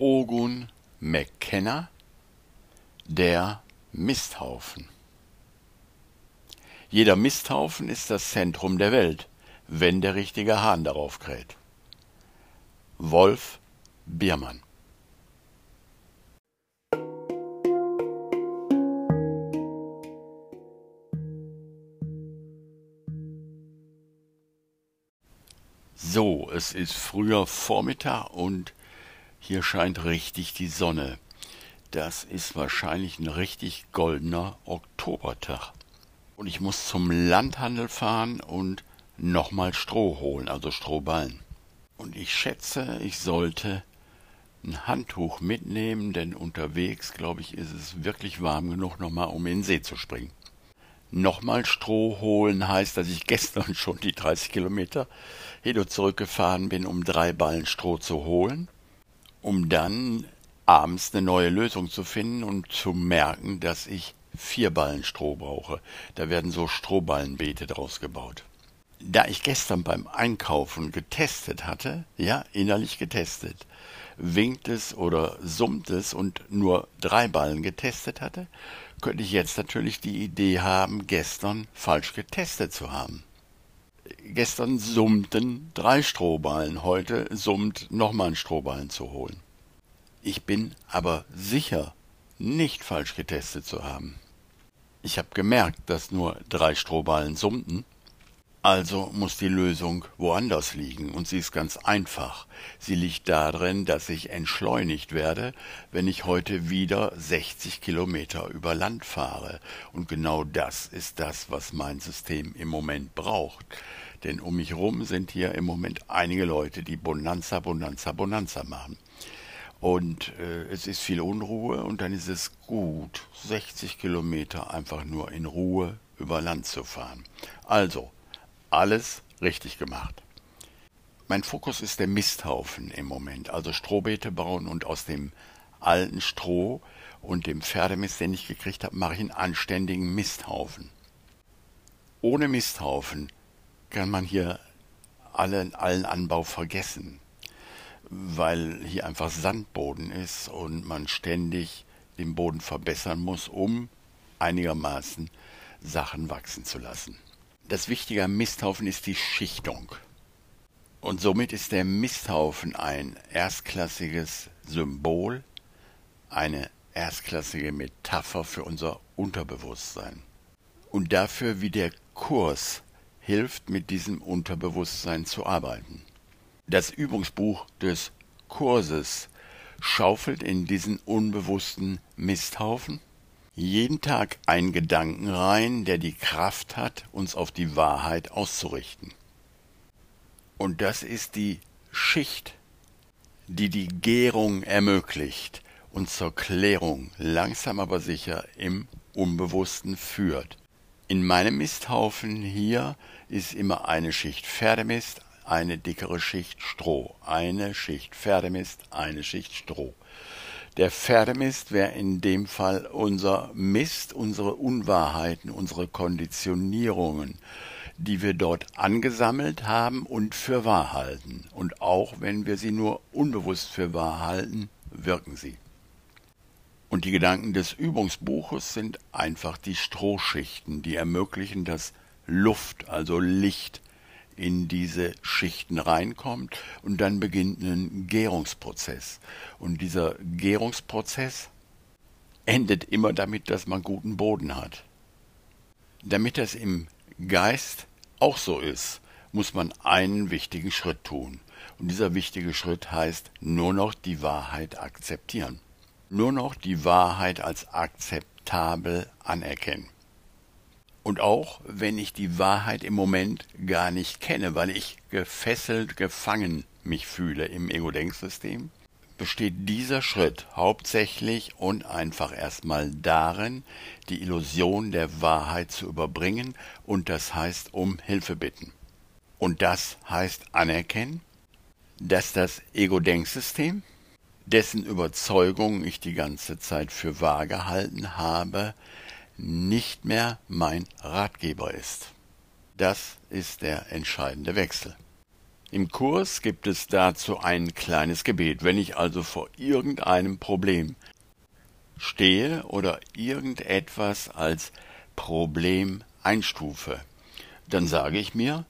Ogun McKenna Der Misthaufen Jeder Misthaufen ist das Zentrum der Welt, wenn der richtige Hahn darauf kräht. Wolf Biermann So, es ist früher Vormittag und hier scheint richtig die Sonne. Das ist wahrscheinlich ein richtig goldener Oktobertag. Und ich muss zum Landhandel fahren und nochmal Stroh holen, also Strohballen. Und ich schätze, ich sollte ein Handtuch mitnehmen, denn unterwegs, glaube ich, ist es wirklich warm genug, nochmal um in den See zu springen. Nochmal Stroh holen heißt, dass ich gestern schon die 30 Kilometer hin und zurück gefahren bin, um drei Ballen Stroh zu holen, um dann abends eine neue Lösung zu finden und zu merken, dass ich vier Ballen Stroh brauche. Da werden so Strohballenbeete draus gebaut. Da ich gestern beim Einkaufen getestet hatte, ja, innerlich getestet, winkt es oder summt es und nur drei Ballen getestet hatte, könnte ich jetzt natürlich die Idee haben, gestern falsch getestet zu haben. Gestern summten drei Strohballen, heute summt nochmal ein Strohballen zu holen. Ich bin aber sicher, nicht falsch getestet zu haben. Ich habe gemerkt, dass nur drei Strohballen summten also muss die Lösung woanders liegen, und sie ist ganz einfach. Sie liegt darin, dass ich entschleunigt werde, wenn ich heute wieder 60 Kilometer über Land fahre. Und genau das ist das, was mein System im Moment braucht. Denn um mich rum sind hier im Moment einige Leute, die Bonanza, Bonanza, Bonanza machen. Und äh, es ist viel Unruhe und dann ist es gut, 60 Kilometer einfach nur in Ruhe über Land zu fahren. Also, alles richtig gemacht. Mein Fokus ist der Misthaufen im Moment, also Strohbeete bauen und aus dem alten Stroh und dem Pferdemist, den ich gekriegt habe, mache ich einen anständigen Misthaufen. Ohne Misthaufen kann man hier allen, allen Anbau vergessen, weil hier einfach Sandboden ist und man ständig den Boden verbessern muss, um einigermaßen Sachen wachsen zu lassen. Das Wichtige am Misthaufen ist die Schichtung. Und somit ist der Misthaufen ein erstklassiges Symbol, eine erstklassige Metapher für unser Unterbewusstsein. Und dafür, wie der Kurs hilft, mit diesem Unterbewusstsein zu arbeiten. Das Übungsbuch des Kurses schaufelt in diesen unbewussten Misthaufen jeden Tag einen Gedanken rein, der die Kraft hat, uns auf die Wahrheit auszurichten. Und das ist die Schicht, die die Gärung ermöglicht und zur Klärung langsam aber sicher im Unbewussten führt. In meinem Misthaufen hier ist immer eine Schicht Pferdemist, eine dickere Schicht Stroh, eine Schicht Pferdemist, eine Schicht Stroh. Der Pferdemist wäre in dem Fall unser Mist, unsere Unwahrheiten, unsere Konditionierungen, die wir dort angesammelt haben und für wahr halten. Und auch wenn wir sie nur unbewusst für wahr halten, wirken sie. Und die Gedanken des Übungsbuches sind einfach die Strohschichten, die ermöglichen, dass Luft, also Licht, in diese Schichten reinkommt und dann beginnt ein Gärungsprozess. Und dieser Gärungsprozess endet immer damit, dass man guten Boden hat. Damit das im Geist auch so ist, muss man einen wichtigen Schritt tun. Und dieser wichtige Schritt heißt nur noch die Wahrheit akzeptieren. Nur noch die Wahrheit als akzeptabel anerkennen. Und auch wenn ich die Wahrheit im Moment gar nicht kenne, weil ich gefesselt, gefangen mich fühle im Ego-Denksystem, besteht dieser Schritt hauptsächlich und einfach erstmal darin, die Illusion der Wahrheit zu überbringen und das heißt um Hilfe bitten. Und das heißt anerkennen, dass das Ego-Denksystem, dessen Überzeugung ich die ganze Zeit für wahr gehalten habe, nicht mehr mein Ratgeber ist. Das ist der entscheidende Wechsel. Im Kurs gibt es dazu ein kleines Gebet. Wenn ich also vor irgendeinem Problem stehe oder irgendetwas als Problem einstufe, dann sage ich mir,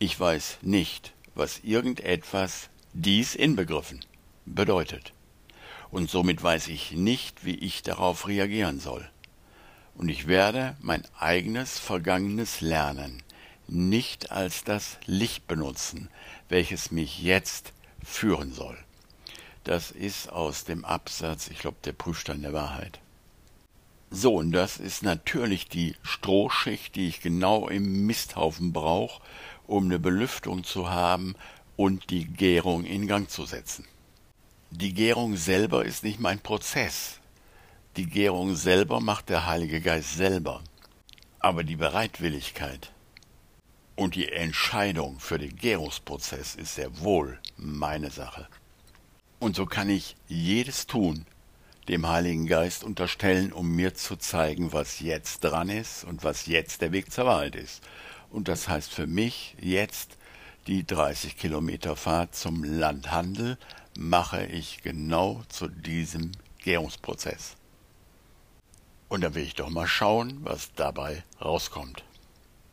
ich weiß nicht, was irgendetwas dies inbegriffen bedeutet. Und somit weiß ich nicht, wie ich darauf reagieren soll. Und ich werde mein eigenes vergangenes Lernen nicht als das Licht benutzen, welches mich jetzt führen soll. Das ist aus dem Absatz, ich glaube, der Prüfstein der Wahrheit. So, und das ist natürlich die Strohschicht, die ich genau im Misthaufen brauche, um eine Belüftung zu haben und die Gärung in Gang zu setzen. Die Gärung selber ist nicht mein Prozess. Die Gärung selber macht der Heilige Geist selber. Aber die Bereitwilligkeit und die Entscheidung für den Gärungsprozess ist sehr wohl meine Sache. Und so kann ich jedes tun, dem Heiligen Geist unterstellen, um mir zu zeigen, was jetzt dran ist und was jetzt der Weg zur Wahrheit ist. Und das heißt für mich jetzt die 30 Kilometer Fahrt zum Landhandel mache ich genau zu diesem Gärungsprozess. Und dann will ich doch mal schauen, was dabei rauskommt.